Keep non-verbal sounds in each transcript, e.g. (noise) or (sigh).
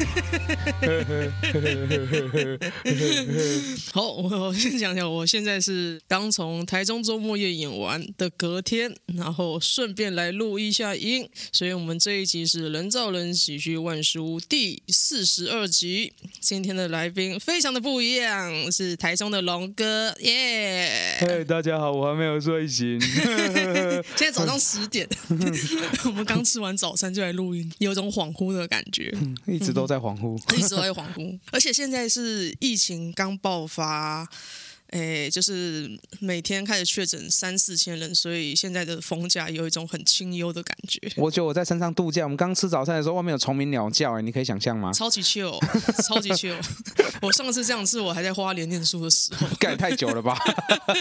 (laughs) 好，我 (laughs) 我先讲讲，我现在是刚从台中周末夜演完的隔天，然后顺便来录一下音，所以我们这一集是人造人喜剧万事屋第四十二集。今天的来宾非常的不一样，是台中的龙哥，耶！嘿，大家好，我还没有睡醒，(laughs) 现在早上十点，我们刚吃完早餐就来录音，有种恍惚的感觉，嗯一直都在恍惚，一直都在恍惚，(laughs) 而且现在是疫情刚爆发。哎，就是每天开始确诊三四千人，所以现在的风假有一种很清幽的感觉。我觉得我在山上度假，我们刚吃早餐的时候，外面有虫鸣鸟叫，哎，你可以想象吗？超级 chill，超级 chill。(laughs) 我上次这样是我还在花莲念书的时候，盖太久了吧？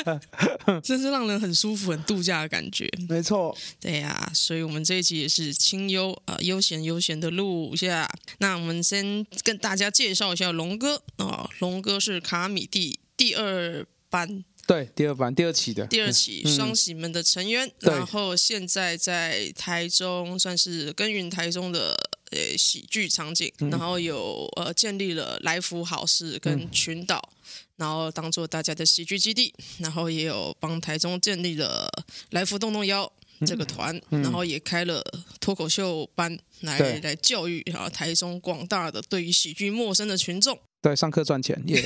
(laughs) 真是让人很舒服、很度假的感觉。没错，对呀、啊，所以我们这一集也是清幽啊，悠闲悠闲的录一下。那我们先跟大家介绍一下龙哥啊，龙哥是卡米地。第二班，对，第二班第二期的。第二期双喜门的成员，嗯、然后现在在台中算是耕耘台中的呃喜剧场景，嗯、然后有呃建立了来福好事跟群岛，嗯、然后当做大家的喜剧基地，然后也有帮台中建立了来福动动腰这个团，然后也开了脱口秀班来来教育啊台中广大的对于喜剧陌生的群众。对，上课赚钱耶。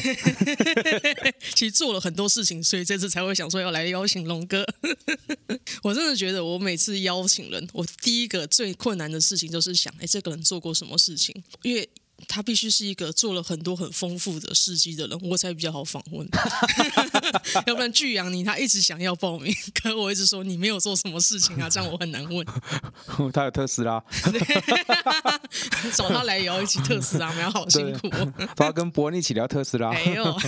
(laughs) 其实做了很多事情，所以这次才会想说要来邀请龙哥。(laughs) 我真的觉得，我每次邀请人，我第一个最困难的事情就是想，哎，这个人做过什么事情？因为他必须是一个做了很多很丰富的事迹的人，我才比较好访问。(laughs) 要不然巨阳你他一直想要报名，可我一直说你没有做什么事情啊，这样我很难问。(laughs) 他有特斯拉，(laughs) 找他来也要一起特斯拉，没有好辛苦。他要跟伯恩一起聊特斯拉。没有。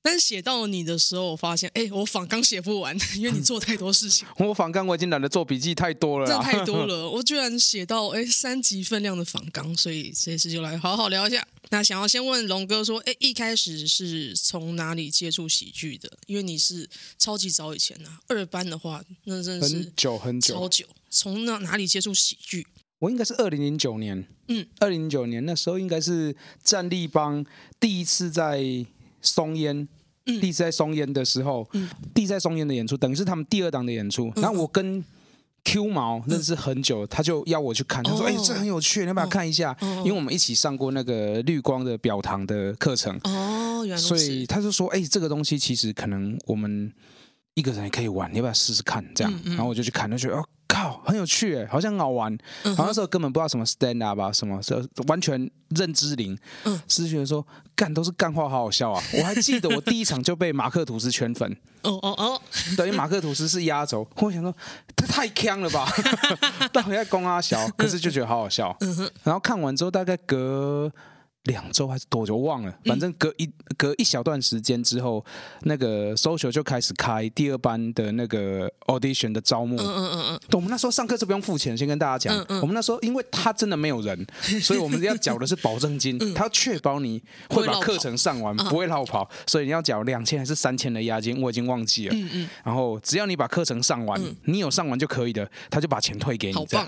但是写到你的时候，我发现，哎，我访纲写不完，因为你做太多事情。我访纲我已经懒得做笔记，太多了，真的太多了。我居然写到哎三级分量的访纲，所以这次就来好好好聊一下。那想要先问龙哥说，哎，一开始是从哪里接触喜剧的？因为你是超级早以前啊，二班的话，那真的是很久很久，超久。从那哪里接触喜剧？我应该是二零零九年，嗯，二零零九年那时候应该是战立帮第一次在松烟。第一次在松烟的时候，嗯、第一次在松烟的演出，等于是他们第二档的演出。嗯、然后我跟 Q 毛认识很久，嗯、他就邀我去看，他说：“哎、这很有趣，你要不要看一下？”哦、因为我们一起上过那个绿光的表堂的课程。哦，原来所以他就说：“哎、欸，这个东西其实可能我们一个人也可以玩，你要不要试试看？”这样，嗯嗯、然后我就去看，就觉得哦。靠，很有趣哎，好像很好玩。然后那时候根本不知道什么 stand up 啊，什么，完全认知零。嗯，只是觉得说干都是干话，好好笑啊！(laughs) 我还记得我第一场就被马克吐斯圈粉。哦哦哦，等于马克吐斯是压轴。我想说他太坑了吧，(laughs) 到底在攻阿小，可是就觉得好好笑。然后看完之后大概隔。两周还是多久忘了，反正隔一隔一小段时间之后，那个 social 就开始开第二班的那个 audition 的招募。嗯嗯嗯嗯。我们那时候上课是不用付钱，先跟大家讲。嗯嗯。我们那时候因为他真的没有人，(laughs) 所以我们要缴的是保证金。他要确保你会把课程上完，不会落跑，所以你要缴两千还是三千的押金，我已经忘记了。嗯嗯。然后只要你把课程上完，你有上完就可以的，他就把钱退给你。好棒。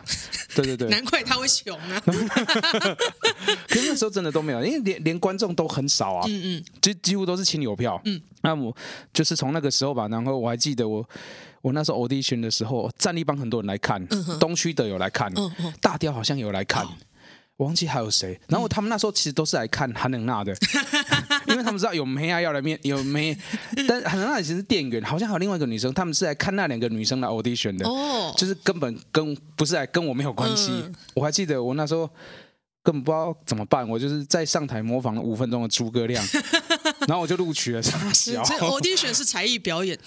对对对。(laughs) 难怪他会穷啊。(laughs) 可是那时候真的都没。因为连连观众都很少啊，嗯嗯，就几乎都是亲友票，嗯，那我就是从那个时候吧，然后我还记得我我那时候 audition 的时候，战力帮很多人来看，嗯、东区的有来看，大雕好像有来看，我忘记还有谁，然后他们那时候其实都是来看韩冷娜的，嗯、(laughs) 因为他们知道有梅亚要来面，有梅，但韩冷娜其实是店员，好像还有另外一个女生，他们是来看那两个女生的 audition 的，哦，就是根本跟不是来跟我没有关系，嗯、我还记得我那时候。根本不知道怎么办，我就是在上台模仿了五分钟的诸葛亮，(laughs) 然后我就录取了。是 (laughs) audition 是才艺表演，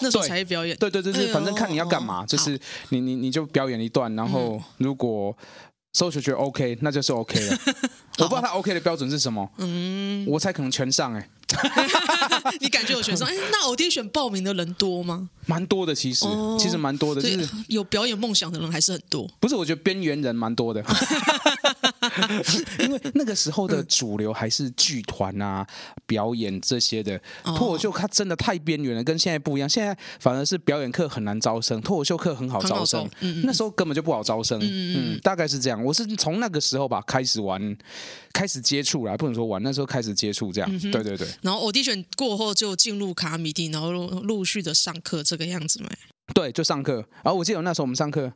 那时候才艺表演，对对对对，反正看你要干嘛，就是你你你就表演一段，然后如果 social 觉得 OK，那就是 OK 了。(laughs) 我不知道他 OK 的标准是什么，嗯，我猜可能全上哎。你感觉有全上？哎，那 audition 报名的人多吗？蛮多的，其实其实蛮多的，就是有表演梦想的人还是很多。不是，我觉得边缘人蛮多的。(laughs) 因为那个时候的主流还是剧团啊、表演这些的。脱口秀它真的太边缘了，跟现在不一样。现在反而是表演课很难招生，脱口秀课很好招生。嗯嗯，那时候根本就不好招生。嗯嗯，嗯，大概是这样。我是从那个时候吧开始玩，开始接触啦，不能说玩，那时候开始接触这样。嗯、对对对。然后 audition 过后就进入卡米蒂，然后陆陆续的上课这个样子嘛。对，就上课。然后我记得那时候我们上课。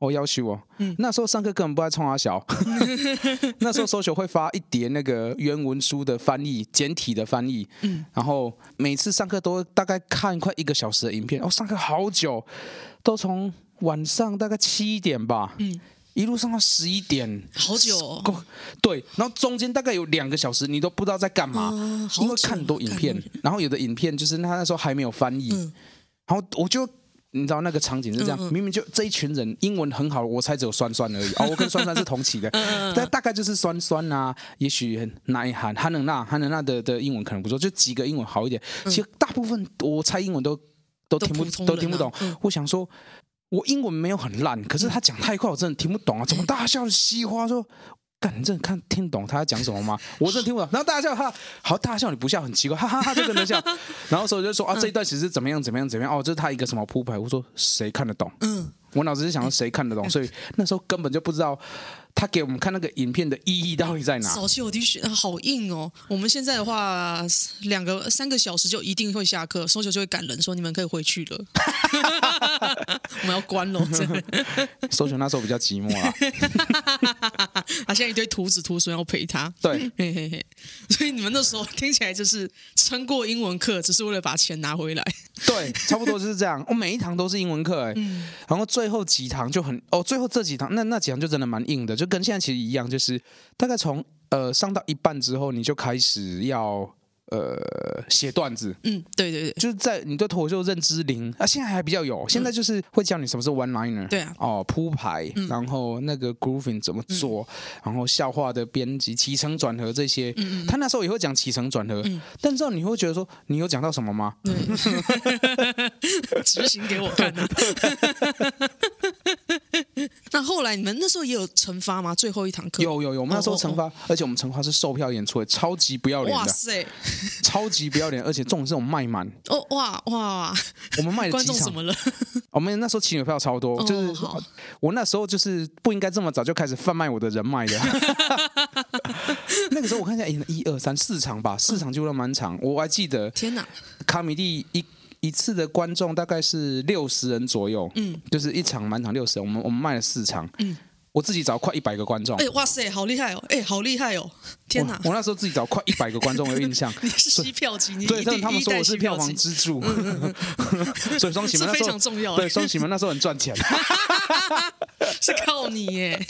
我要求哦，嗯，那时候上课根本不爱冲阿小，(laughs) 那时候 social 会发一叠那个原文书的翻译、简体的翻译，嗯，然后每次上课都大概看快一个小时的影片，哦，上课好久，都从晚上大概七点吧，嗯，一路上到十一点，好久哦，对，然后中间大概有两个小时你都不知道在干嘛，哦，因为看很多影片，然后有的影片就是他那时候还没有翻译，嗯，然后我就。你知道那个场景是这样，嗯嗯、明明就这一群人英文很好，我猜只有酸酸而已。哦，(laughs) 我跟酸酸是同期的，但大概就是酸酸啊，也许哪一韩韩能娜韩能娜的的英文可能不错，就几个英文好一点。其实大部分我猜英文都都听不都，都听不懂。嗯、我想说，我英文没有很烂，可是他讲太快，我真的听不懂啊！怎么大笑的稀花说？你真的看听懂他在讲什么吗？(laughs) 我真的听不懂。然后大家笑，哈，好，大家笑你不笑很奇怪，哈哈哈，就跟着笑。然后所以就说啊，这一段其实怎么样怎么样怎么样哦，这是他一个什么铺排？我说谁看得懂？嗯，我脑子是想说谁看得懂，所以那时候根本就不知道。他给我们看那个影片的意义到底在哪？早期我的确好硬哦。我们现在的话，两个三个小时就一定会下课，收球就会赶人说你们可以回去了，(laughs) 我们要关了。真的，收球那时候比较寂寞啊。他现在一堆徒子徒孙要陪他。对，嘿嘿嘿。所以你们那时候听起来就是撑过英文课，只是为了把钱拿回来。对，差不多就是这样。我每一堂都是英文课，哎，嗯、然后最后几堂就很哦，最后这几堂那那几堂就真的蛮硬的，就。就跟现在其实一样，就是大概从呃上到一半之后，你就开始要呃写段子。嗯，对对对，就是在你对脱口秀认知零啊，现在还比较有，现在就是会教你什么是 one liner，对啊，哦铺排，嗯、然后那个 grooving 怎么做，嗯、然后笑话的编辑、起承转合这些。嗯嗯，他那时候也会讲起承转合，嗯、但之后你会觉得说，你有讲到什么吗？(laughs) 执行给我看啊。(laughs) 那后来你们那时候也有惩罚吗？最后一堂课有有有，我们那时候惩罚，而且我们惩罚是售票演出，超级不要脸的。哇塞，超级不要脸，而且这种这种卖满。哦哇哇，我们卖的观众怎么了？(laughs) 我们那时候请的票超多，就是我那时候就是不应该这么早就开始贩卖我的人脉的。(laughs) 那个时候我看一下，演了一二三四场吧，四场就那么长，我还记得。天哪，卡米蒂一。一次的观众大概是六十人左右，嗯，就是一场满场六十人，我们我们卖了四场，嗯，我自己找快一百个观众，哎，哇塞，好厉害哦，哎，好厉害哦，天哪，我那时候自己找快一百个观众有印象，(laughs) 你是吸票机，你对，但他们说我是票房支柱，(laughs) 所以双喜门那时候非常重要，对，双喜门那时候很赚钱。(laughs) 是靠你耶！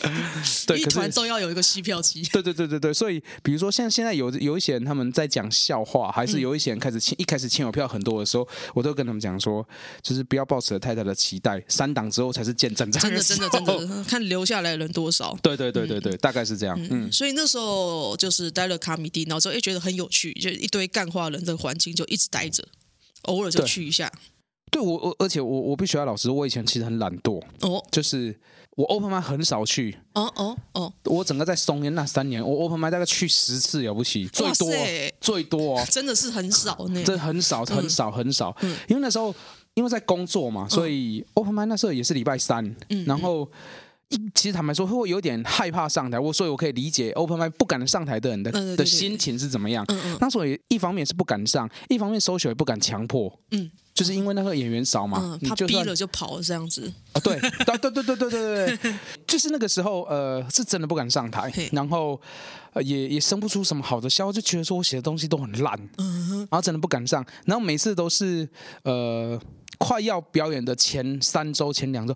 对，一团都要有一个吸票机。对对对对对，所以比如说像现在有有一些人他们在讲笑话，还是有一些人开始签，一开始签有票很多的时候，我都跟他们讲说，就是不要抱持太大的期待，三档之后才是见真章。真的真的真的，看留下来的人多少。对对对对对，大概是这样。嗯，所以那时候就是待了卡米蒂，然后之后也觉得很有趣，就一堆干化人的环境就一直待着，偶尔就去一下。对我我而且我我必须要老实说，我以前其实很懒惰哦，就是。我 open mic 很少去，哦哦哦！我整个在松烟那三年，我 open mic 大概去十次了不起，最多最多，哦，(laughs) 真的是很少呢，真的很少很少很少。嗯、因为那时候因为在工作嘛，所以 open mic 那时候也是礼拜三，嗯、然后其实坦白说会有点害怕上台，我所以我可以理解 open mic 不敢上台的人的、嗯、的心情是怎么样。嗯嗯、那所以一方面是不敢上，一方面 social 也不敢强迫。嗯。就是因为那个演员少嘛，他逼了就跑了这样子。啊，对，对对对对对对对，就是那个时候，呃，是真的不敢上台，然后也也生不出什么好的笑话，就觉得说我写的东西都很烂，然后真的不敢上，然后每次都是呃。快要表演的前三周、前两周，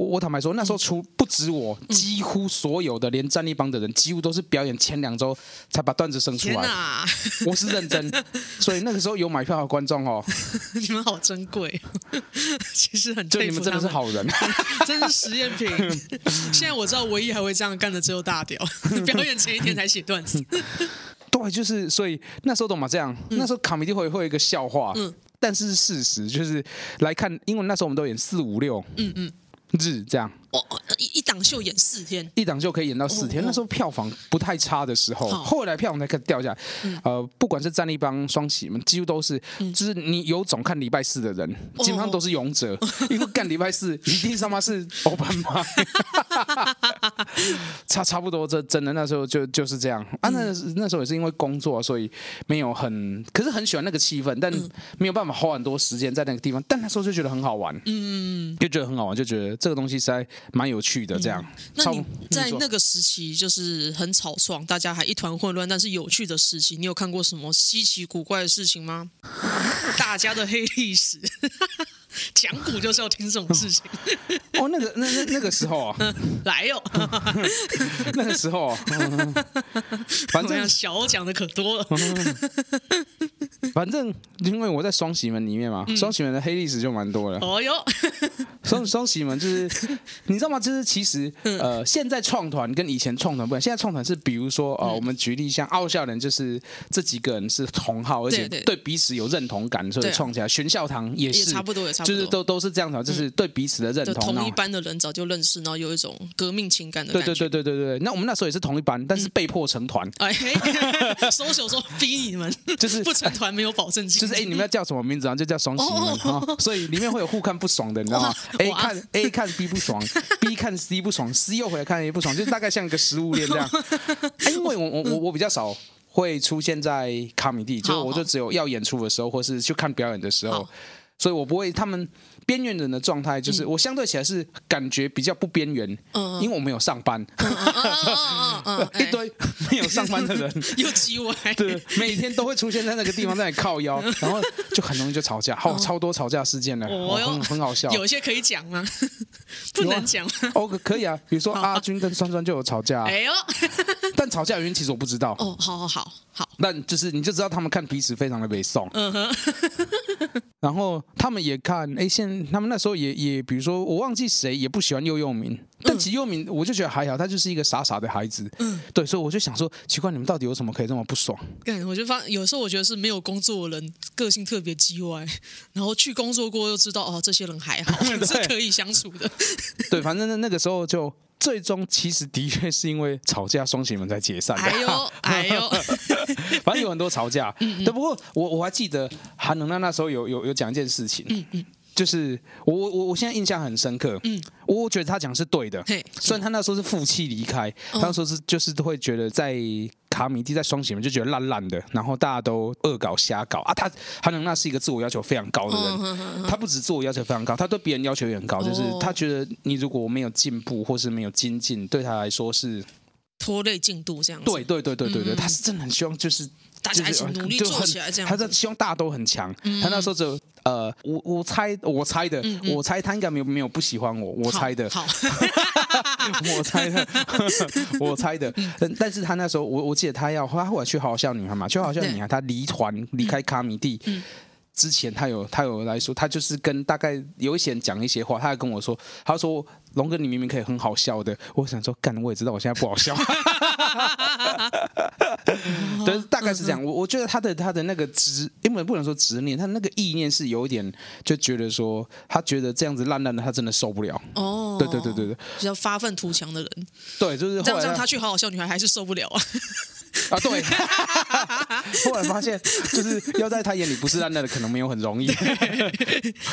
我我坦白说，那时候除不止我，几乎所有的连战力帮的人，几乎都是表演前两周才把段子生出来。哪。我是认真，(laughs) 所以那个时候有买票的观众哦，(laughs) 你们好珍贵，(laughs) 其实很就你们真的是好人，真是实验品。现在我知道，唯一还会这样干的只有大屌，表演前一天才写段子。对，就是所以那时候懂吗？这样，那时候卡米蒂会会有一个笑话。嗯。但是事实就是来看，因为那时候我们都演四五六，嗯嗯，日这样。哦，一一档秀演四天，一档秀可以演到四天。那时候票房不太差的时候，后来票房才开始掉下来。呃，不管是战立帮、双喜门，几乎都是，就是你有种看礼拜四的人，基本上都是勇者，因为干礼拜四一定他妈是 open 麦，(laughs) 差差不多，这真的那时候就就是这样啊。那那时候也是因为工作，所以没有很，可是很喜欢那个气氛，但没有办法花很多时间在那个地方。但那时候就觉得很好玩，嗯，就觉得很好玩，就觉得这个东西实在蛮有趣的。这样，那你在那个时期就是很草创，大家还一团混乱，但是有趣的时期，你有看过什么稀奇古怪的事情吗？(laughs) 大家的黑历史。(laughs) 讲古就是要听这种事情哦。那个、那、那、那个时候啊，(laughs) 来哟、哦。那个时候啊，反正小讲的可多了。反正因为我在双喜门里面嘛，双喜门的黑历史就蛮多了。哦哟，(laughs) 双双喜门就是你知道吗？就是其实呃，现在创团跟以前创团不一样。现在创团是比如说呃，我们举例像奥校人，就是这几个人是同号，而且对彼此有认同感，所以创起来。玄孝堂也是差不多。也差不多就是都都是这样子，就是对彼此的认同。同一班的人早就认识，然后有一种革命情感的感觉。对对对对对对。那我们那时候也是同一班，但是被迫成团。哎，收手说逼你们，(laughs) 就是不成团没有保证金。就是哎，你们要叫什么名字啊？就叫双喜门。所以里面会有互看不爽的，你知道吗？A 看 A 看 B 不爽，B 看 C 不爽，C 又回来看 A 不爽，就大概像一个食物链这样。(laughs) 因为我我我我比较少会出现在卡米蒂，就我就只有要演出的时候，或是去看表演的时候。所以我不会，他们边缘人的状态就是我相对起来是感觉比较不边缘，因为我没有上班，一堆没有上班的人。又叽歪，对，每天都会出现在那个地方在那里靠腰，然后就很容易就吵架，好超多吵架事件呢，很很好笑。有一些可以讲吗？(laughs) 不能讲。哦，可以啊，比如说阿军跟酸酸就有吵架，(laughs) 哎呦，(laughs) 但吵架原因其实我不知道。哦，好好好。好，但就是你就知道他们看彼此非常的北宋。嗯哼。(laughs) 然后他们也看，哎，现他们那时候也也，比如说我忘记谁也不喜欢右佑明，但其实佑明我就觉得还好，他就是一个傻傻的孩子，嗯，对，所以我就想说，奇怪，你们到底有什么可以这么不爽？对，我就发有时候我觉得是没有工作的人个性特别叽歪，(laughs) 然后去工作过又知道哦，这些人还好，(laughs) 是可以相处的。对，反正那那个时候就。最终其实的确是因为吵架，双喜们才解散的。哎呦，哎呦，(laughs) 反正有很多吵架。对，嗯嗯，不过我我还记得韩能娜那时候有有有讲一件事情。嗯嗯。就是我我我现在印象很深刻，嗯，我觉得他讲是对的，嘿，虽然他那时候是负气离开，他那时候是就是都会觉得在卡米蒂在双喜门就觉得烂烂的，然后大家都恶搞瞎搞。啊，他韩能娜是一个自我要求非常高的人，他不止自我要求非常高，他对别人要求也很高，就是他觉得你如果没有进步或是没有精进，对他来说是拖累进度这样子，对对对对对对，他是真的很希望就是。大家一起努力做起来，这样。他在希望大家都很强。他那时候就呃，我我猜我猜的，我猜他应该没有没有不喜欢我，我猜的。好，(laughs) 我猜的，(laughs) 我猜的。但是他那时候，我我记得他要他后来去好笑女孩嘛，去好笑女孩，他离团离开卡米蒂。之前他有他有来说，他就是跟大概有一些人讲一些话，他还跟我说，他说龙哥你明明可以很好笑的，我想说干，我也知道我现在不好笑，对，大概是这样。我我觉得他的他的那个执，因为不能说执念，他那个意念是有一点就觉得说，他觉得这样子烂烂的，他真的受不了。哦，对对对对对，比较发愤图强的人，对，就是这样这样，他去好好笑女孩还是受不了啊。啊，对，(laughs) 后来发现就是要在他眼里不是烂烂的，可能没有很容易。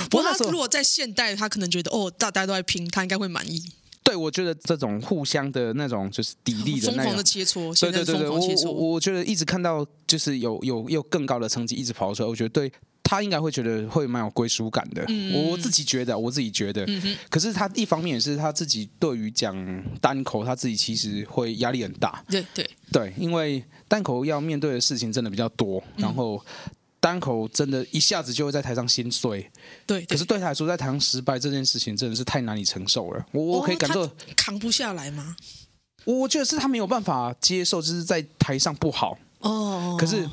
不过他如果在现代，他可能觉得哦，大家都在拼，他应该会满意。对，我觉得这种互相的那种就是砥砺的那种的切磋，对对对对，我我我觉得一直看到就是有有有更高的成绩一直跑出来，我觉得对。他应该会觉得会蛮有归属感的，嗯、我自己觉得，我自己觉得。嗯、哼可是他一方面也是他自己对于讲单口，他自己其实会压力很大。对对对，因为单口要面对的事情真的比较多，嗯、然后单口真的一下子就会在台上心碎。对，对，可是对他来说，在台上失败这件事情真的是太难以承受了。我我可以感受、哦、扛不下来吗？我觉得是他没有办法接受，就是在台上不好。哦，可是。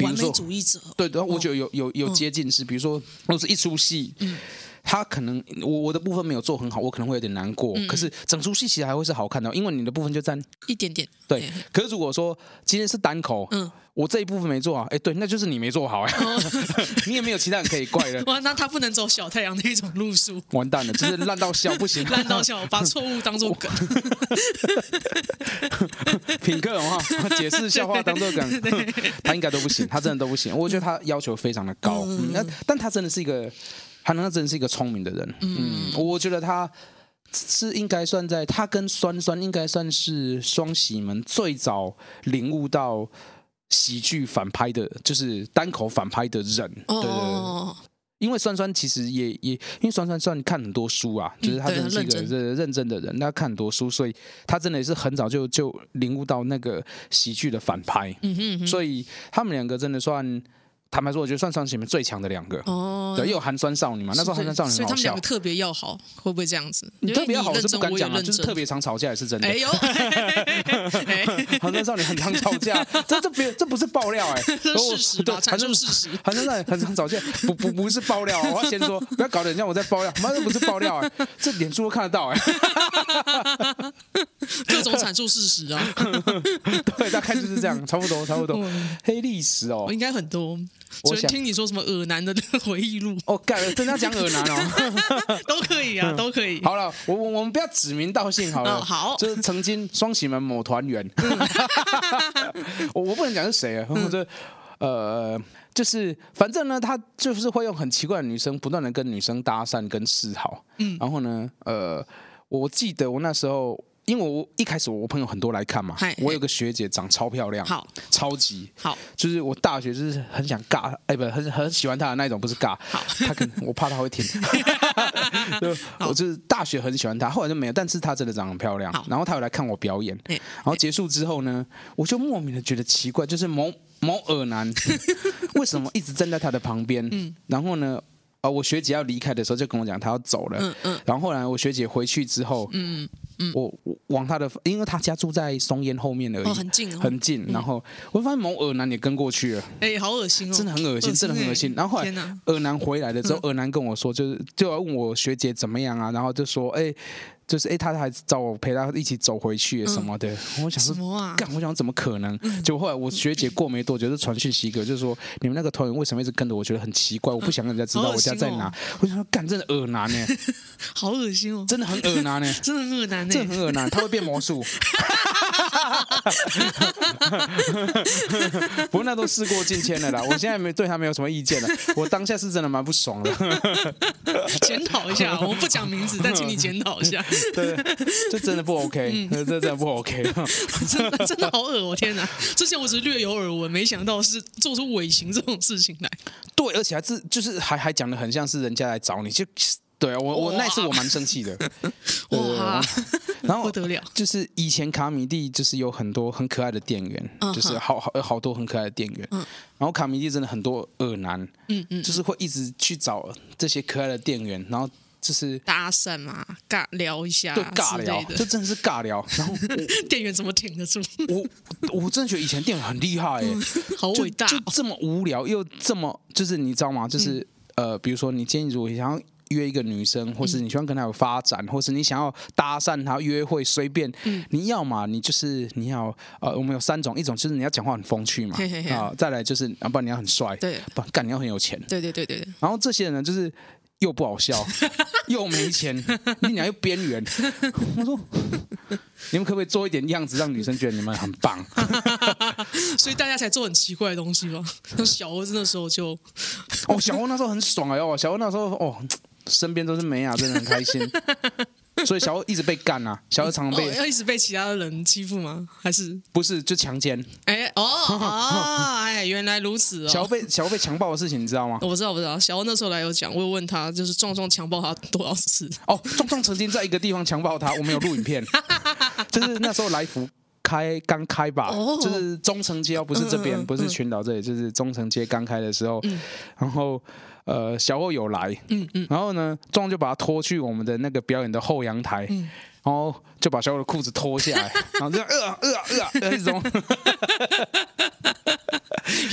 完美主义者，对，然后我觉得有有有接近是，比如说，如果是一出戏，他可能我我的部分没有做很好，我可能会有点难过。嗯、可是整出戏其实还会是好看的，因为你的部分就占一点点。对，嘿嘿可是如果说今天是单口，嗯，我这一部分没做好，哎，对，那就是你没做好哎，哦、(laughs) 你也没有其他人可以怪的。(laughs) 哇，那他不能走小太阳那种路数，完蛋了，就是烂到笑不行，(laughs) 烂到笑，把错误当做梗。品客哈，解释笑话当做梗，他应该都不行，他真的都不行。我觉得他要求非常的高，那、嗯、但他真的是一个。他那真是一个聪明的人，嗯，我觉得他是应该算在他跟酸酸应该算是双喜门最早领悟到喜剧反拍的，就是单口反拍的人，对对对。因为酸酸其实也也，因为酸酸算看很多书啊，就是他真的是一个认认真的人，他看很多书，所以他真的也是很早就就领悟到那个喜剧的反拍，嗯哼，所以他们两个真的算。坦白说，我觉得算双喜里面最强的两个。哦，对，又有寒酸少女嘛，那时候寒酸少女很好笑，所以他们两个特别要好，会不会这样子？你特别要好我是不敢讲啊，就是特别常吵架也是真的。哎呦，(laughs) 寒酸少女很常吵架，这这别这不是爆料哎，(laughs) 这是事实，对，传述事实。寒酸少女很常吵架，不不不是爆料，我要先说，不要搞得像我在爆料，妈这不是爆料哎，这脸书都看得到哎，(laughs) 各种阐述事实啊，(laughs) 对，大概就是这样，(laughs) 差不多差不多，黑历史哦，应该很多。我想听你说什么恶男的回忆录。哦，改了，真的要讲恶男哦，都可以啊，都可以。好了，我我我们不要指名道姓好了，好，就是曾经双喜门某团员，我我不能讲是谁啊，或者呃，就是反正呢，他就是会用很奇怪的女生，不断的跟女生搭讪跟示好，嗯，然后呢，呃，我记得我那时候。因为我一开始我朋友很多来看嘛，我有个学姐长超漂亮，好，超级。好，就是我大学就是很想尬，哎，不，很很喜欢她的那种，不是尬，好，她可能我怕她会听，(laughs) 就我就是大学很喜欢她，后来就没有，但是她真的长得很漂亮，然后她有来看我表演，然后结束之后呢，我就莫名的觉得奇怪，就是某某耳男 (laughs) 为什么一直站在她的旁边，嗯。然后呢？哦，我学姐要离开的时候就跟我讲，她要走了。嗯嗯。然后后来我学姐回去之后，嗯嗯，我往他的，因为他家住在松烟后面而已，很近很近。然后我发现某恶男也跟过去了。哎，好恶心哦！真的很恶心，真的很恶心。然后后来恶男回来了之后，恶男跟我说，就是就要问我学姐怎么样啊？然后就说，哎。就是哎，他还找我陪他一起走回去什么的，我想说，干，我想怎么可能？结果后来我学姐过没多久就传讯息给我，就是说你们那个团员为什么一直跟着我？觉得很奇怪，我不想让人家知道我家在哪。我想说，干，真的恶男呢，(laughs) 好恶心哦，真的很恶男呢，(laughs) 真的很恶男呢，真的很恶男，他会变魔术。(laughs) (laughs) 不过那都事过境迁了啦，我现在没对他没有什么意见了。我当下是真的蛮不爽的，(laughs) 检讨一下，我不讲名字，但请你检讨一下。对，这真的不 OK，这真的不 OK，(laughs) 真的真的好恶，我天哪！之前我只是略有耳闻，没想到是做出尾行这种事情来。对，而且还是就是还还讲的很像是人家来找你，就对啊，我我那次我蛮生气的。(laughs) 哇，然 (laughs) 后不得了，就是以前卡米蒂就是有很多很可爱的店员，就是好好好多很可爱的店员。然后卡米蒂真的很多恶男，嗯嗯，就是会一直去找这些可爱的店员，然后。就是搭讪嘛，尬聊一下，对，尬聊，这真的是尬聊。(laughs) 然后店员怎么挺得住？我我真的觉得以前店员很厉害，哎，好伟大，就这么无聊又这么，就是你知道吗？就是呃，比如说你今天如果想要约一个女生，或是你希望跟她有发展，或是你想要搭讪她约会，随便，你要嘛，你就是你要呃，我们有三种，一种就是你要讲话很风趣嘛，啊，再来就是，要不然你要很帅，对，不干你要很有钱，对对对对对。然后这些人呢，就是。又不好笑，(laughs) 又没钱，你俩又边缘。我说，你们可不可以做一点样子，让女生觉得你们很棒？(laughs) 所以大家才做很奇怪的东西吗？(laughs) 小欧那时候就，哦，小欧那时候很爽哎哦，小欧那时候哦，身边都是美雅，真的很开心。(laughs) 所以小欧一直被干啊，小欧常常被、哦、要一直被其他的人欺负吗？还是不是就强奸？哎哦哦哎，原来如此哦。小欧被小欧被强暴的事情你知道吗？我不知道，我不知道。小欧那时候来有讲，我有问他，就是壮壮强暴他多少次？哦，壮壮曾经在一个地方强暴他，我们有录影片，(laughs) 就是那时候来福开刚开吧，哦、就是中城街哦，不是这边，嗯嗯嗯、不是群岛这里，就是中城街刚开的时候，嗯、然后。呃，小欧有来，嗯嗯，然后呢，壮就把他拖去我们的那个表演的后阳台，嗯，然后就把小欧的裤子脱下来，然后这样呃呃呃那种，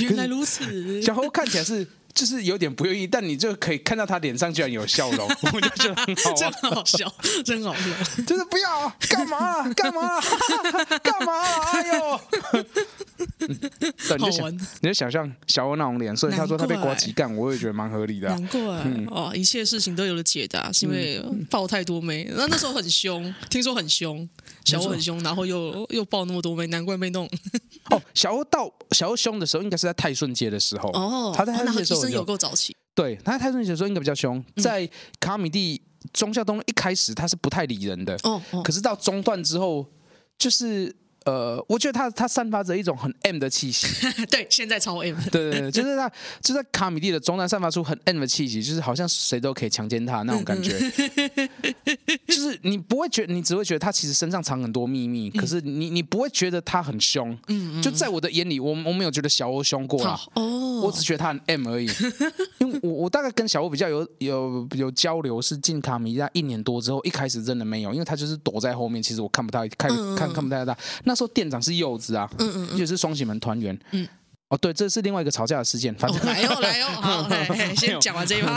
(laughs) 原来如此，小欧看起来是就是有点不愿意，但你就可以看到他脸上居然有笑容，(laughs) 我就觉得很好，真好笑，真好笑。(laughs) 就是不要干嘛啊，干嘛啊，干嘛啊？哎呦，对，你就想，你就想象小欧那种脸，所以他说他被瓜吉干，我也觉得蛮合理的。难怪哦，一切事情都有了解答，是因为爆太多妹。那那时候很凶，听说很凶，小欧很凶，然后又又爆那么多妹，难怪被弄。哦，小欧到小欧凶的时候，应该是在泰顺街的时候。哦，他在泰顺街的时候有够早起。对，他在泰顺街的时候应该比较凶，在卡米地忠孝东一开始他是不太理人的。哦，可是到中段之后，就是。呃，我觉得他他散发着一种很 M 的气息。(laughs) 对，现在超 M。对对对，就是他就在卡米蒂的中段散发出很 M 的气息，就是好像谁都可以强奸他那种感觉。(laughs) 就是你不会觉得，你只会觉得他其实身上藏很多秘密，可是你你不会觉得他很凶。嗯嗯，就在我的眼里，我我没有觉得小欧凶过了。哦，我只觉得他很 M 而已。(laughs) 因为我我大概跟小欧比较有有有交流，是进卡米蒂一年多之后，一开始真的没有，因为他就是躲在后面，其实我看不到看看看不太到。那说店长是柚子啊，嗯嗯，也是双喜门团员，嗯，哦对，这是另外一个吵架的事件，反正来哦来哦，好，(laughs) 先讲完这一趴。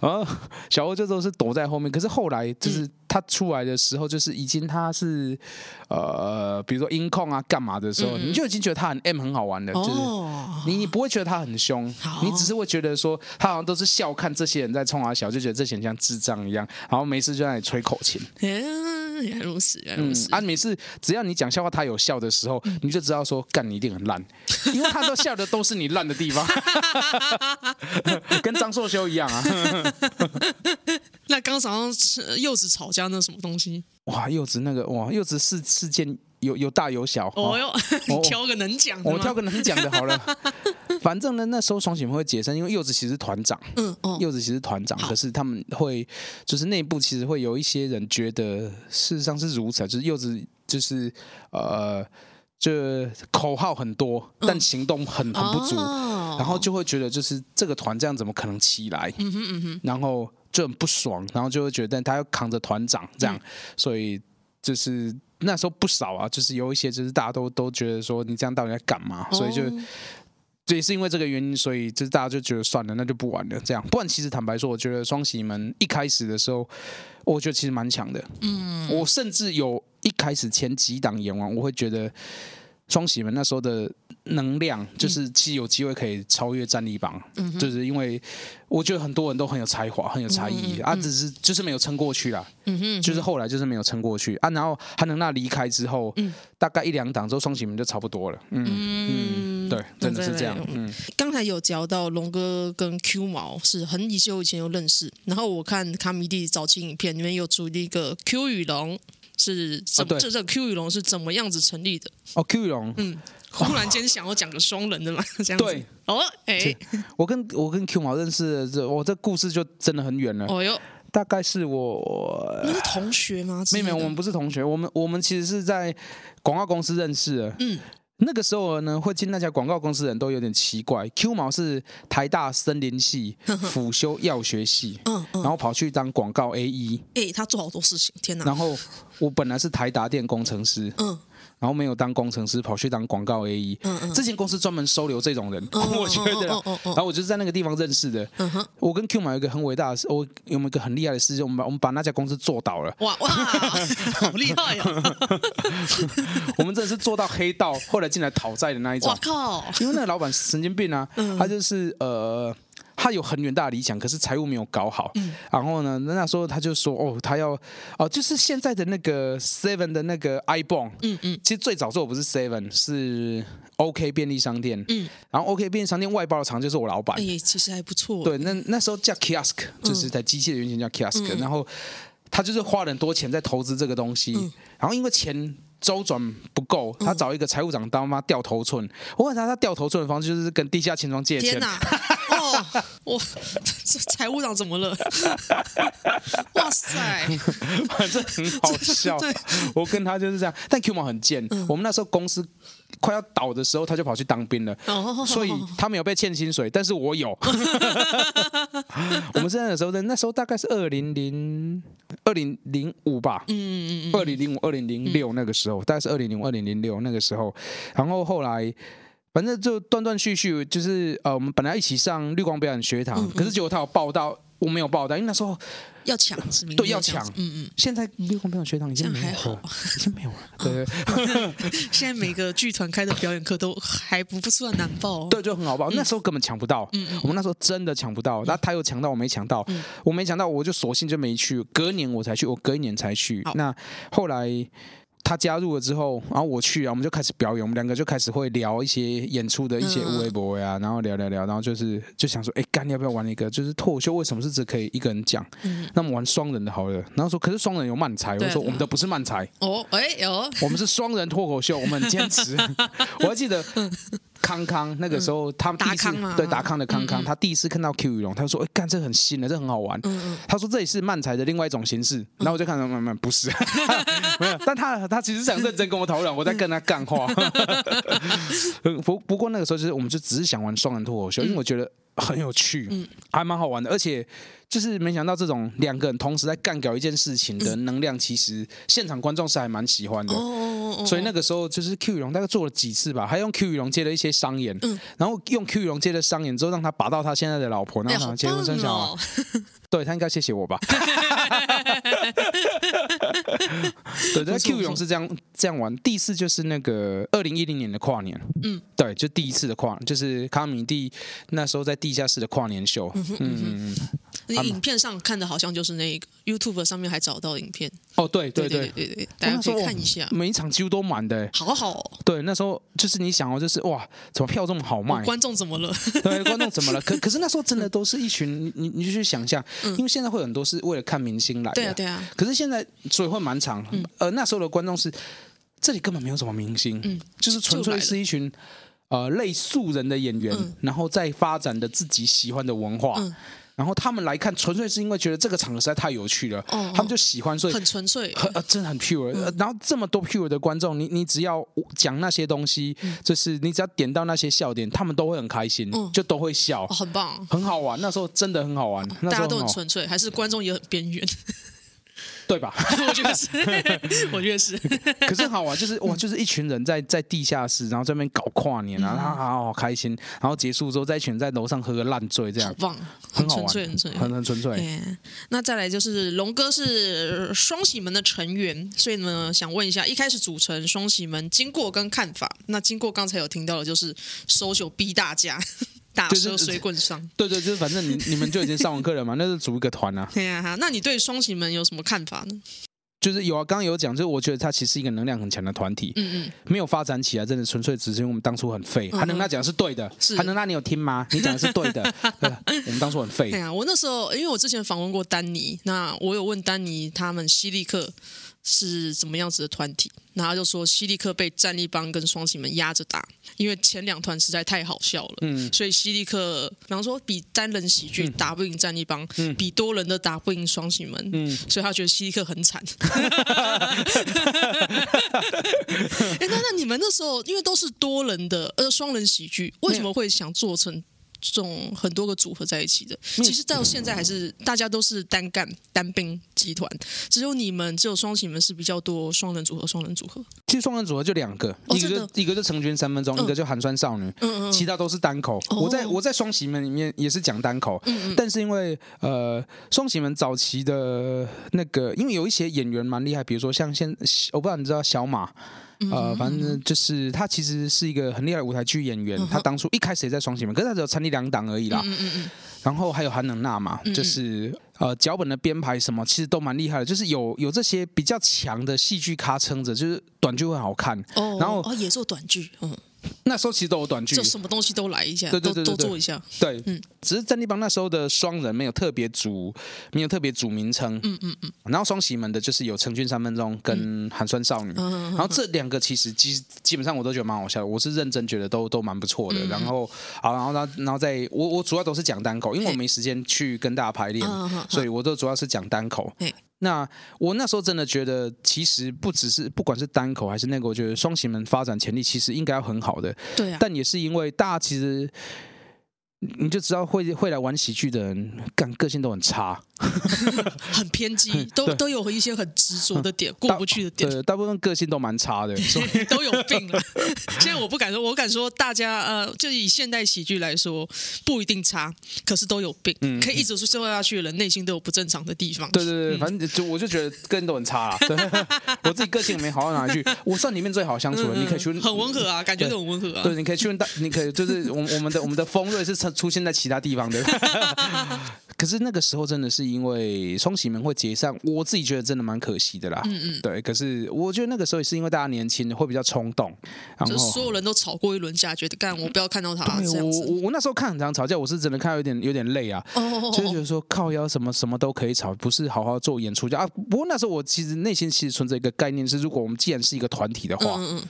啊，(laughs) 小欧这时候是躲在后面，可是后来就是他出来的时候，就是已经他是呃，比如说音控啊干嘛的时候，你就已经觉得他很 M 很好玩的，就是你你不会觉得他很凶，你只是会觉得说他好像都是笑看这些人在冲啊小，就觉得这些人像智障一样，然后没事就在那里吹口琴。原来如此，原来如此。啊，每次只要你讲笑话，他有笑的时候，你就知道说，干你一定很烂，(laughs) 因为他都笑的都是你烂的地方，(laughs) 跟张硕修一样啊。(laughs) 那刚早上吃柚子吵架那什么东西？哇，柚子那个哇，柚子事事件有有大有小。哦哟，你挑个能讲的，我挑个能讲的好了。反正呢，那时候双喜门会解散，因为柚子其实是团长，嗯哦，柚子其实是团长，可是他们会就是内部其实会有一些人觉得事实上是如此，就是柚子就是呃，就口号很多，但行动很很不足，然后就会觉得就是这个团这样怎么可能起来？嗯哼嗯哼，然后就很不爽，然后就会觉得他要扛着团长这样，所以就是那时候不少啊，就是有一些就是大家都都觉得说你这样到底在干嘛？所以就。这也是因为这个原因，所以就是大家就觉得算了，那就不玩了。这样，不然其实坦白说，我觉得双喜门一开始的时候，我觉得其实蛮强的。嗯，我甚至有一开始前几档演完，我会觉得双喜门那时候的。能量就是其实有机会可以超越战力榜，嗯、哼就是因为我觉得很多人都很有才华，很有才艺、啊，只是就是没有撑过去啦。嗯哼，就是后来就是没有撑过去啊。然后韩能娜离开之后，嗯、大概一两档之后，双喜门就差不多了。嗯嗯，对，真的是这样。嗯，刚才有聊到龙哥跟 Q 毛是很久以前就认识，然后我看卡米蒂早期影片里面有出一个 Q 与龙是怎么，这、啊、这 Q 与龙是怎么样子成立的？哦，Q 与龙，嗯。忽然间想要讲个双人的嘛，(laughs) 这样子。对，哦，哎，我跟我跟 Q 毛认识的这，我这故事就真的很远了。哦哟，大概是我你是同学吗？没有没有，我们不是同学，我们我们其实是在广告公司认识的。嗯，那个时候呢，会进那家广告公司的人都有点奇怪。Q 毛是台大森林系 (laughs) 辅修药学系，嗯嗯，然后跑去当广告 AE。哎，他做好多事情，天哪！然后我本来是台达电工程师，嗯。然后没有当工程师，跑去当广告 AE。嗯嗯。这间公司专门收留这种人，(laughs) 我觉得。然后我就是在那个地方认识的。嗯哼。我跟 Q 毛有一个很伟大的事，我有没有一个很厉害的事情？我们把我们把那家公司做倒了。哇哇，(laughs) 好厉害哦！(laughs) 我们真的是做到黑道，后来进来讨债的那一种。我靠！因为那个老板神经病啊，他就是呃。他有很远大的理想，可是财务没有搞好。嗯、然后呢，那时候他就说：“哦，他要哦，就是现在的那个 Seven 的那个 ibon。嗯嗯，其实最早做的不是 Seven，是 OK 便利商店。嗯，然后 OK 便利商店外包的厂就是我老板。哎，其实还不错。对，那那时候叫 Kiosk，就是在机器的原型叫 Kiosk、嗯。然后他就是花了很多钱在投资这个东西。嗯、然后因为钱周转不够，他找一个财务长当妈掉头寸。我问他，他掉头寸的方式就是跟地下钱庄借钱。天哪！(laughs) 哦，(laughs) 我这财务长怎么了？(laughs) 哇塞，(laughs) 反正很好笑。我跟他就是这样，但 Q 毛很贱。嗯、我们那时候公司快要倒的时候，他就跑去当兵了。哦、所以他没有被欠薪水，但是我有。我们现在的时候，那时候大概是二零零二零零五吧。嗯嗯嗯，二零零五、二零零六那个时候，大概是二零零五、二零零六那个时候。然后后来。反正就断断续续，就是呃，我们本来一起上绿光表演学堂，嗯嗯，可是结果他有报到，我没有报到，因为那时候。要抢，对，要抢，嗯嗯。现在绿光表演学堂已经还好，已经没有了。对，(laughs) 现在每个剧团开的表演课都还不不算难报。对，就很好报。那时候根本抢不到，嗯我们那时候真的抢不到。那他又抢到，我没抢到，我没抢到，我就索性就没去。隔年我才去，我隔一年才去。那后来。他加入了之后，然后我去啊，我们就开始表演，我们两个就开始会聊一些演出的一些微博呀，然后聊聊聊，然后就是就想说，哎，干要不要玩一个？就是脱口秀为什么是只可以一个人讲？嗯、那么玩双人的好了。然后说，可是双人有慢才，我说我们的不是慢才。哦，哎有，我们是双人脱口秀，我们很坚持。(laughs) 我还记得。康康那个时候，他们第一次对达康的康康，他第一次看到 Q 宇龙，他说：“哎，干这很新的，这很好玩。”他说：“这也是漫才的另外一种形式。”然后我就看到，慢慢不是，没有。但他他其实想认真跟我讨论，我在跟他干话。(laughs) 不不过那个时候就是，我们就只是想玩双人脱口秀，因为我觉得很有趣，还蛮好玩的，而且。就是没想到这种两个人同时在干搞一件事情的能量，其实现场观众是还蛮喜欢的。哦，所以那个时候就是 Q 羽龙大概做了几次吧，还用 Q 羽龙接了一些商演，然后用 Q 羽龙接了商演之后，让他拔到他现在的老婆，然后结婚生小孩。对，他应该谢谢我吧。(laughs) 对，那 Q 勇是这样这样玩。第一次就是那个二零一零年的跨年，嗯，对，就第一次的跨，就是卡米蒂那时候在地下室的跨年秀。嗯嗯嗯。你影片上看的好像就是那个 YouTube 上面还找到影片。哦，对对对对对，大家可以看一下。每一场几乎都满的，好好。对，那时候就是你想哦，就是哇，怎么票这么好卖？观众怎么了？对，观众怎么了？(laughs) 可可是那时候真的都是一群，你你就去想象，因为现在会很多是为了看明星来的。对啊对啊。可是现在所以会蛮长，呃，那时候的观众是这里根本没有什么明星，嗯，就是纯粹是一群呃类素人的演员，然后再发展的自己喜欢的文化。然后他们来看，纯粹是因为觉得这个场合实在太有趣了，哦、他们就喜欢，所以很纯粹，很呃，真的很 pure、嗯。然后这么多 pure 的观众，你你只要讲那些东西，嗯、就是你只要点到那些笑点，他们都会很开心，嗯、就都会笑，哦、很棒，很好玩。那时候真的很好玩，大家都很纯粹，还是观众也很边缘。对吧？(laughs) 我觉得是，我觉得是。可是好啊，就是哇，就是一群人在在地下室，然后在那边搞跨年啊，他好好开心。然后结束之后，再一群人在楼上喝个烂醉，这样好棒，很纯粹，很纯粹，很很纯粹。那再来就是龙哥是双喜门的成员，所以呢，想问一下，一开始组成双喜门经过跟看法。那经过刚才有听到的，就是收酒逼大家。打蛇随棍上，对对，就是反正你你们就已经上完课了嘛，(laughs) 那是组一个团啊。对啊，那你对双喜门有什么看法呢？就是有啊，刚刚有讲，就是我觉得它其实是一个能量很强的团体，嗯嗯，没有发展起来，真的纯粹只是因为我们当初很废。韩能那讲的是对的，韩能那你有听吗？你讲的是对的，(laughs) 对，我们当初很废。对啊，我那时候因为我之前访问过丹尼，那我有问丹尼他们犀利客。是怎么样子的团体？然后就说犀利克被战力帮跟双喜门压着打，因为前两团实在太好笑了，嗯，所以犀利克，比方说比单人喜剧打不赢战力帮，嗯，比多人的打不赢双喜门，嗯，所以他觉得犀利克很惨。(laughs) 哎，那那你们那时候因为都是多人的呃双人喜剧，为什么会想做成？这种很多个组合在一起的，其实到现在还是大家都是单干单兵集团，只有你们只有双喜门是比较多双人组合，双人组合。其实双人组合就两个，一个就一个就成军三分钟，一个就寒酸少女，嗯嗯，其他都是单口。我在我在双喜门里面也是讲单口，但是因为呃双喜门早期的那个，因为有一些演员蛮厉害，比如说像现我不知道你知道小马。呃，反正就是他其实是一个很厉害的舞台剧演员。他当初一开始也在双喜门，可是他只有参与两档而已啦。然后还有韩能娜嘛，就是呃脚本的编排什么，其实都蛮厉害的。就是有有这些比较强的戏剧咖撑着，就是短剧会好看。哦，然后哦也做短剧，嗯。(laughs) 那时候其实都有短剧，就什么东西都来一下，对对对，都做一下。对，嗯，只是战地帮那时候的双人没有特别组，没有特别组名称。嗯嗯嗯。然后双喜门的就是有成军三分钟跟寒酸少女，然后这两个其实基基本上我都觉得蛮好笑的，我是认真觉得都都蛮不错的。然后好，然后然后然后在我我主要都是讲单口，因为我没时间去跟大家排练，所以我都主要是讲单口。那我那时候真的觉得，其实不只是不管是单口还是那个，我觉得双喜门发展潜力其实应该要很好的。对啊。但也是因为大家其实你就知道会会来玩喜剧的人，干个性都很差，(laughs) 很偏激，(laughs) 都都有一些很执着的点，过不去的点。对，大部分个性都蛮差的，(laughs) 都有病了。现在我不敢说，我敢说，大家呃，就以现代喜剧来说，不一定差，可是都有病，嗯、可以一直说下去的人，内心都有不正常的地方。对对对，反正就我就觉得个性都很差啦。对我自己个性没好到哪里去，我算里面最好相处的，嗯、你可以去问。很温和啊，感觉很温和啊。对，你可以去问大，你可以就是我我们的我们的锋锐是出现在其他地方的，(laughs) 可是那个时候真的是因为双喜门会解散，我自己觉得真的蛮可惜的啦。嗯嗯，对。可是我觉得那个时候也是因为大家年轻，会比较冲动，然后所有人都吵过一轮架，觉得干我不要看到他这样子。我我我那时候看很常吵架，我是真的看到有点有点累啊。哦，就是觉得说靠腰什么什么都可以吵，不是好好做演出家啊。不过那时候我其实内心其实存在一个概念是，如果我们既然是一个团体的话，嗯嗯。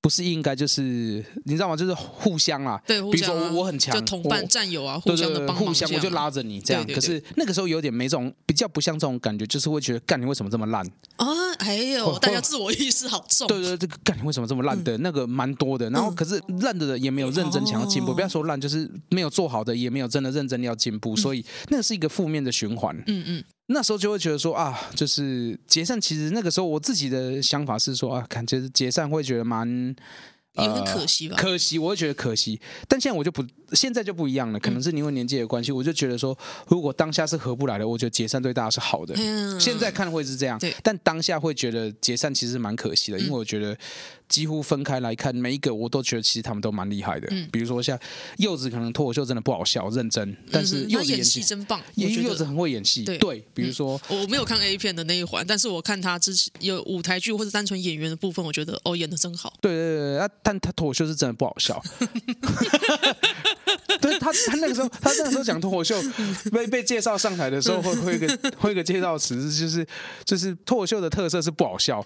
不是应该就是你知道吗？就是互相啊，对，比如说我我很强，就同伴战友啊，互相的帮忙，互相我就拉着你这样。可是那个时候有点没这种比较不像这种感觉，就是会觉得干你为什么这么烂啊？还有 (laughs) 大家自我意识好重，对对，这个干你为什么这么烂的那个蛮多的。然后可是烂的人也没有认真想要进步，不要说烂，就是没有做好的也没有真的认真要进步，所以那个是一个负面的循环。嗯嗯。那时候就会觉得说啊，就是解散。其实那个时候我自己的想法是说啊，感觉解散会觉得蛮。有点可惜吧？可惜，我会觉得可惜。但现在我就不，现在就不一样了。可能是因为年纪的关系，我就觉得说，如果当下是合不来的，我觉得解散对大家是好的。现在看会是这样，但当下会觉得解散其实蛮可惜的，因为我觉得。几乎分开来看，每一个我都觉得其实他们都蛮厉害的。嗯，比如说像柚子，可能脱口秀真的不好笑，认真，但是柚子演戏真棒，柚子很会演戏。对，比如说我没有看 A 片的那一环，但是我看他之前有舞台剧或者单纯演员的部分，我觉得哦演的真好。对对对，啊，但他脱口秀是真的不好笑。(laughs) 对他，他那个时候，他那个时候讲脱口秀 (laughs) 被被介绍上台的时候，会会一个会一个介绍词，就是就是脱口秀的特色是不好笑。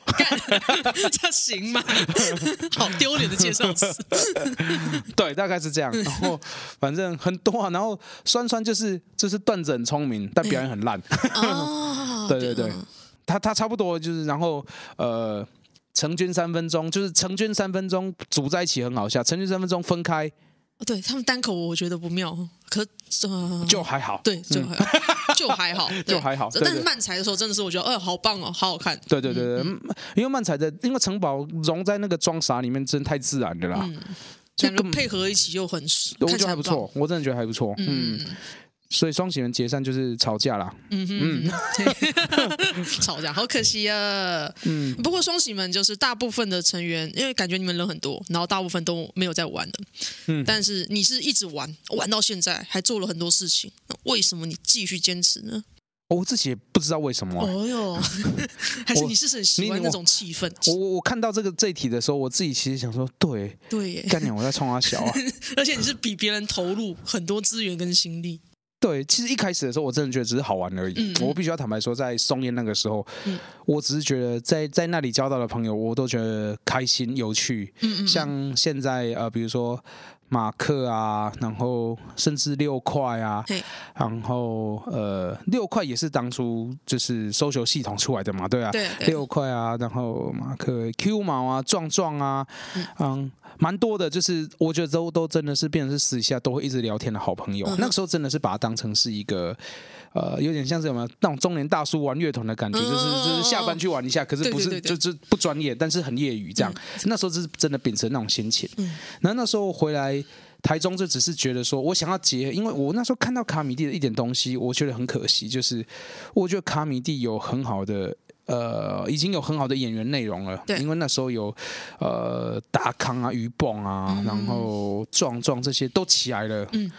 这行吗？好丢脸的介绍词。(laughs) 对，大概是这样。然后反正很多啊。然后酸酸就是就是段子很聪明，但表演很烂。(laughs) 哦，对对对，他他差不多就是，然后呃，成军三分钟就是成军三分钟组在一起很好笑，成军三分钟分开。对他们单口我觉得不妙，可呃就还好，对，就还好，就还好，就还好。但是漫才的时候真的是我觉得，哎，好棒哦，好好看。对对对对，因为漫才的，因为城堡融在那个装傻里面，真的太自然的啦。两个配合一起又很，我觉得还不错，我真的觉得还不错。嗯。所以双喜门解散就是吵架啦，嗯嗯，(laughs) 吵架好可惜啊。嗯，不过双喜门就是大部分的成员，因为感觉你们人很多，然后大部分都没有在玩的。嗯，但是你是一直玩，玩到现在还做了很多事情，为什么你继续坚持呢？我自己也不知道为什么。哦哟，(laughs) 还是你是很喜欢那种气氛？我我我看到这个这一题的时候，我自己其实想说，对对耶，干娘我在冲他小啊，(laughs) 而且你是比别人投入很多资源跟心力。对，其实一开始的时候，我真的觉得只是好玩而已。嗯、我必须要坦白说，在松烟那个时候，嗯、我只是觉得在在那里交到的朋友，我都觉得开心有趣。嗯嗯，像现在呃，比如说。马克啊，然后甚至六块啊，嘿然后呃，六块也是当初就是搜球系统出来的嘛，对啊，对对。六块啊，然后马克 Q 毛啊，壮壮啊，嗯，嗯，蛮多的，就是我觉得都都真的是变成是私下都会一直聊天的好朋友，嗯、那个时候真的是把它当成是一个。呃，有点像是什么那种中年大叔玩乐团的感觉，就是就是下班去玩一下，可是不是就是不专业，但是很业余这样。那时候是真的秉承那种心情。然后那时候回来台中，就只是觉得说我想要结，因为我那时候看到卡米蒂的一点东西，我觉得很可惜，就是我觉得卡米蒂有很好的呃，已经有很好的演员内容了。对，因为那时候有呃达康啊、于蹦啊，然后壮壮这些都起来了。嗯，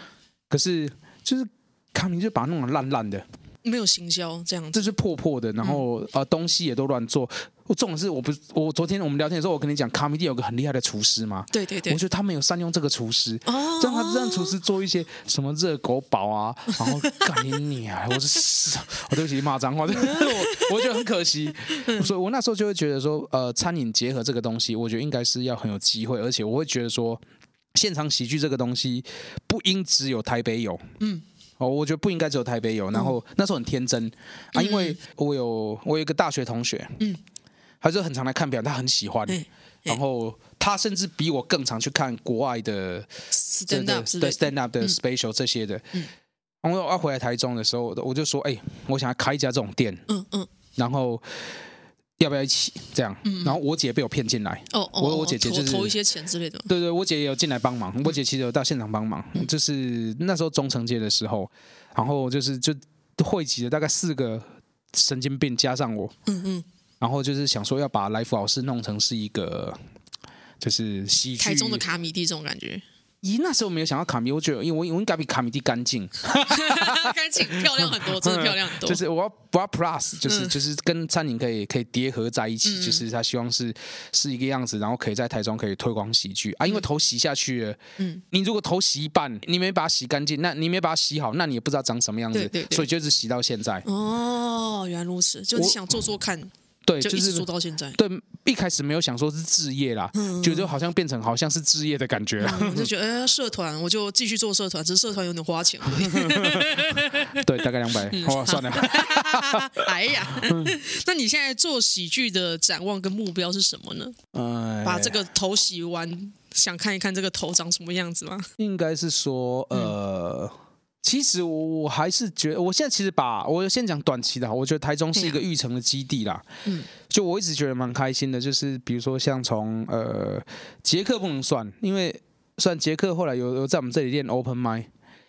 可是就是。卡米就把它弄得烂烂的，没有行销这样子，这是破破的，然后、嗯、呃东西也都乱做。我重点是我不，我昨天我们聊天的时候，我跟你讲，卡米地有个很厉害的厨师嘛，对对对，我觉得他们有善用这个厨师，哦，让他让厨师做一些什么热狗堡啊，然后干你你啊，我是，我对不起骂脏话，我 (laughs) 我觉得很可惜，所以我那时候就会觉得说，呃，餐饮结合这个东西，我觉得应该是要很有机会，而且我会觉得说，现场喜剧这个东西不应只有台北有，嗯。哦，我觉得不应该只有台北有。然后那时候很天真啊，因为我有我有一个大学同学，嗯，他就很常来看表演，他很喜欢。然后他甚至比我更常去看国外的 stand up 对 stand up 的 special 这些的。嗯，然后我要回来台中的时候，我就说，哎，我想要开一家这种店。嗯嗯，然后。要不要一起这样？然后我姐被我骗进来。哦哦，我我姐姐就是投一些钱之类的。对对，我姐也有进来帮忙。我姐其实有到现场帮忙，就是那时候中成节的时候，然后就是就汇集了大概四个神经病加上我。嗯嗯。然后就是想说要把来福老师弄成是一个，就是喜剧。台中的卡米蒂这种感觉。咦，那时候没有想到卡米，我觉得，因为我我应该比卡米蒂干净，(laughs) 干净漂亮很多，真的漂亮很多。就是我要我要 plus，就是、嗯、就是跟餐饮可以可以叠合在一起，嗯、就是他希望是是一个样子，然后可以在台中可以推广喜剧啊。因为头洗下去了，嗯，你如果头洗一半，你没把它洗干净，那你没把它洗好，那你也不知道长什么样子，对对对，所以就是洗到现在。哦，原来如此，就是想做做看。对，就是做到现在。对，一开始没有想说是置业啦，嗯、觉得好像变成好像是置业的感觉。嗯、就觉得、欸、社团，我就继续做社团，只是社团有点花钱。(laughs) 对，大概两百、嗯，好，算了。(laughs) 哎呀，(laughs) 那你现在做喜剧的展望跟目标是什么呢？哎、把这个头洗完，想看一看这个头长什么样子吗？应该是说，呃。嗯其实我我还是觉得，我现在其实把我先讲短期的哈，我觉得台中是一个育成的基地啦。嗯，就我一直觉得蛮开心的，就是比如说像从呃杰克不能算，因为算杰克后来有有在我们这里练 open mic。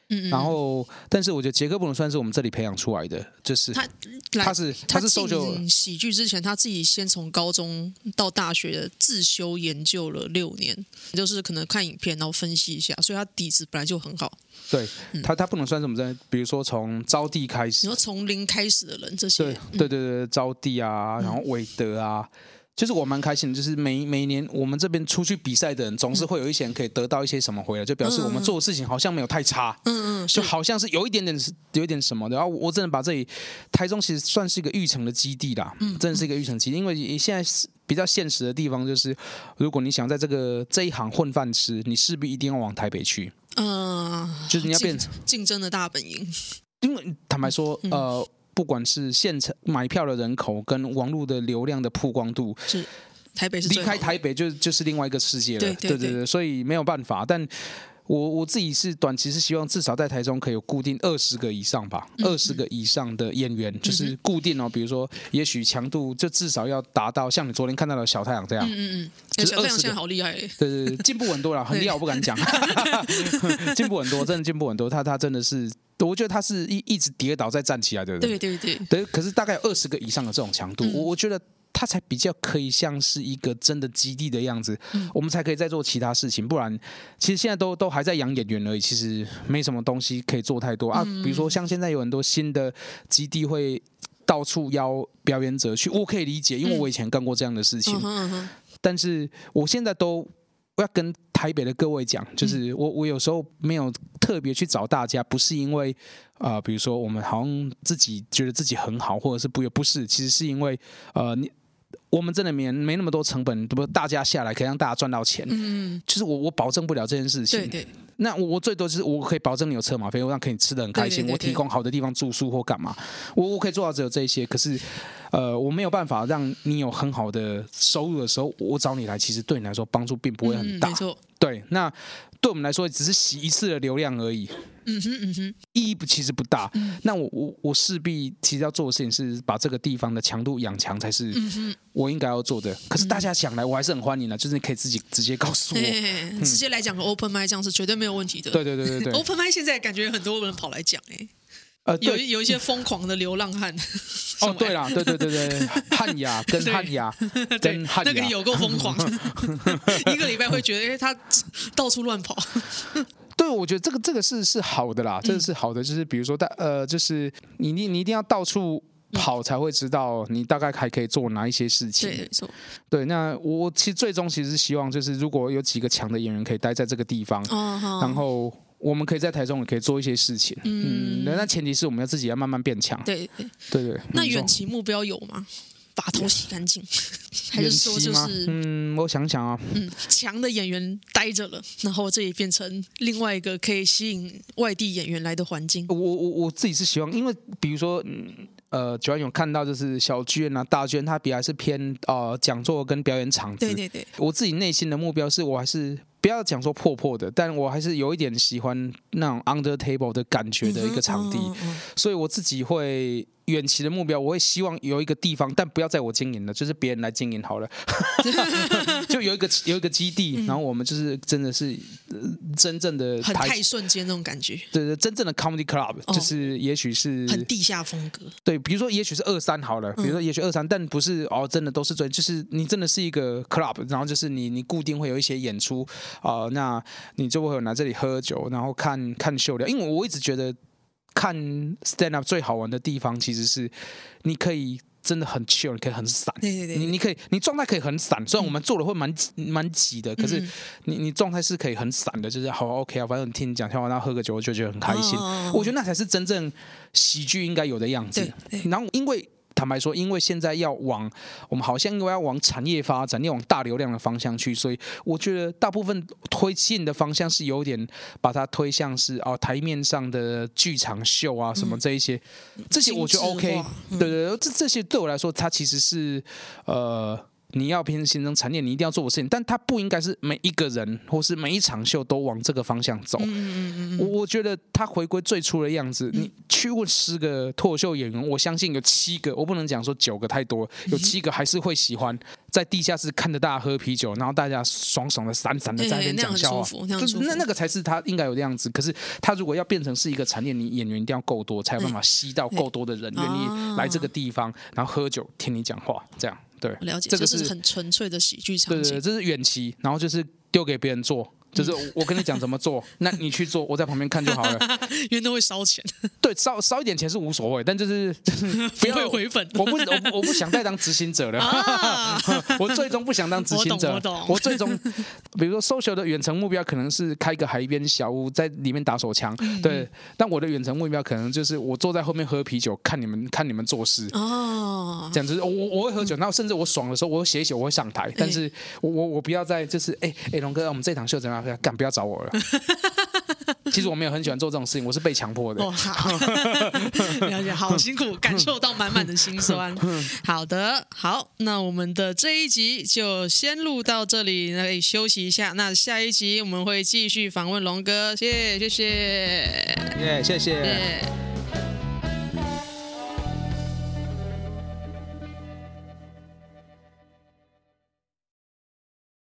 嗯，然后，但是我觉得杰克不能算是我们这里培养出来的，就是他，他是他是受就喜剧之前，他自己先从高中到大学自修研究了六年，就是可能看影片然后分析一下，所以他底子本来就很好。对，嗯、他他不能算是我们这，比如说从招娣开始，你说从零开始的人，这些，对对对对，招娣啊，然后韦德啊。嗯就是我蛮开心的，就是每每年我们这边出去比赛的人，总是会有一些人可以得到一些什么回来，就表示我们做的事情好像没有太差，嗯嗯，就好像是有一点点有一点什么的。然后我真的把这里台中其实算是一个育成的基地啦，嗯，真的是一个育成基地，因为现在是比较现实的地方，就是如果你想在这个这一行混饭吃，你势必一定要往台北去，嗯，就是你要变成竞争的大本营，因为坦白说，呃。不管是现场买票的人口跟网络的流量的曝光度，是台北是离开台北就就是另外一个世界了。对对对，对对对，所以没有办法。但我我自己是短期是希望至少在台中可以有固定二十个以上吧，二十个以上的演员，就是固定哦。比如说，也许强度就至少要达到像你昨天看到的小太阳这样。嗯嗯嗯，小太阳现在好厉害。对对对，进步很多了，很厉害，我不敢讲。(laughs) 进步很多，真的进步很多。他他真的是。我觉得他是一一直跌倒再站起来对不，对对对，对。可是大概有二十个以上的这种强度，我、嗯、我觉得他才比较可以像是一个真的基地的样子，嗯、我们才可以再做其他事情。不然，其实现在都都还在养演员而已，其实没什么东西可以做太多啊。比如说像现在有很多新的基地会到处邀表演者去，我可以理解，因为我以前干过这样的事情。嗯、但是我现在都。我要跟台北的各位讲，就是我我有时候没有特别去找大家，不是因为啊、呃，比如说我们好像自己觉得自己很好，或者是不也不是，其实是因为呃，你我们真的没没那么多成本，不大家下来可以让大家赚到钱，嗯，就是我我保证不了这件事情，对对。那我我最多就是我可以保证你有车马费，我让可以吃的很开心，我提供好的地方住宿或干嘛，我我可以做到只有这些。可是，呃，我没有办法让你有很好的收入的时候，我找你来，其实对你来说帮助并不会很大。嗯，没错。对，那对我们来说只是洗一次的流量而已。嗯哼嗯哼，意义不其实不大。嗯、那我我我势必其实要做的事情是把这个地方的强度养强，才是我应该要做的。嗯、可是大家想来，我还是很欢迎的，就是你可以自己直接告诉我，直接来讲个 open mic 这样是绝对没有问题的。对对对对对，open mic 现在感觉很多人跑来讲哎。呃，有有一些疯狂的流浪汉。(laughs) 哦，对啦，对对对 (laughs) 对，汉雅跟汉雅跟汉雅，那个有够疯狂，(laughs) 一个礼拜会觉得，哎，他到处乱跑。对，我觉得这个这个是是好的啦，这个是好的，就是比如说，大呃，就是你你你一定要到处跑，才会知道你大概还可以做哪一些事情。对，没错。对，那我其实最终其实是希望，就是如果有几个强的演员可以待在这个地方，然后。我们可以在台中也可以做一些事情，嗯，那前提是我们要自己要慢慢变强，对对对，对。那远期目标有吗？把头洗干净，(laughs) 还是说就是嗯，我想想啊，嗯，强的演员待着了，然后这也变成另外一个可以吸引外地演员来的环境。我我我自己是希望，因为比如说，嗯呃，九安有看到就是小剧院啊、大剧院，它比还是偏呃讲座跟表演场子。对对对，我自己内心的目标是我还是。不要讲说破破的，但我还是有一点喜欢那种 under table 的感觉的一个场地，所以我自己会。远期的目标，我会希望有一个地方，但不要在我经营了，就是别人来经营好了。(laughs) (laughs) 就有一个有一个基地，嗯、然后我们就是真的是、呃、真正的很太瞬间那种感觉。对对，真正的 comedy club、哦、就是也许是很地下风格。对，比如说也许是二三好了，比如说也许二三，但不是哦，真的都是专，就是你真的是一个 club，然后就是你你固定会有一些演出啊、呃，那你就会有来这里喝酒，然后看看秀的，因为我一直觉得。看 stand up 最好玩的地方，其实是你可以真的很 chill，你可以很散，对对对，你你可以你状态可以很散，虽然我们做的会蛮蛮挤的，可是你你状态是可以很散的，就是好 OK 啊，反正听你讲，跳完然后喝个酒，我就觉得很开心。我觉得那才是真正喜剧应该有的样子。然后因为。坦白说，因为现在要往我们好像因为要往产业发展，要往大流量的方向去，所以我觉得大部分推进的方向是有点把它推向是哦台面上的剧场秀啊什么这一些，嗯、这些我觉得 OK，对对对，这这些对我来说，它其实是呃。你要变成形成产业，你一定要做的事情，但它不应该是每一个人或是每一场秀都往这个方向走。嗯嗯嗯，我我觉得他回归最初的样子，你去问十个脱口秀演员，我相信有七个，我不能讲说九个太多，有七个还是会喜欢在地下室看着大家喝啤酒，然后大家爽爽的、散散的在那边讲笑话，就是那那个才是他应该有的样子。可是他如果要变成是一个产业，你演员一定要够多，才有办法吸到够多的人愿意来这个地方，然后喝酒听你讲话，这样。对，了解，这个是很纯粹的喜剧场景。对对，这是远期，然后就是丢给别人做。就是我跟你讲怎么做，那你去做，我在旁边看就好了。(laughs) 因为那会烧钱。(laughs) 对，烧烧一点钱是无所谓，但就是就是 (laughs) 不要回本。我不我我不想再当执行者了。啊、我最终不想当执行者。我懂，我懂。我最终，比如说 social 的远程目标可能是开个海边小屋，在里面打手枪。嗯、对，但我的远程目标可能就是我坐在后面喝啤酒，看你们看你们做事。哦。这样子，我我会喝酒，然后甚至我爽的时候，我会写一写，我会上台。但是我我我不要再就是哎哎龙哥，我们这场秀怎么样？干，不要找我了。其实我没有很喜欢做这种事情，我是被强迫的。哦，好，(laughs) 了解，好辛苦，感受到满满的心酸。好的，好，那我们的这一集就先录到这里，那可以休息一下。那下一集我们会继续访问龙哥，谢谢，谢谢，耶，谢谢。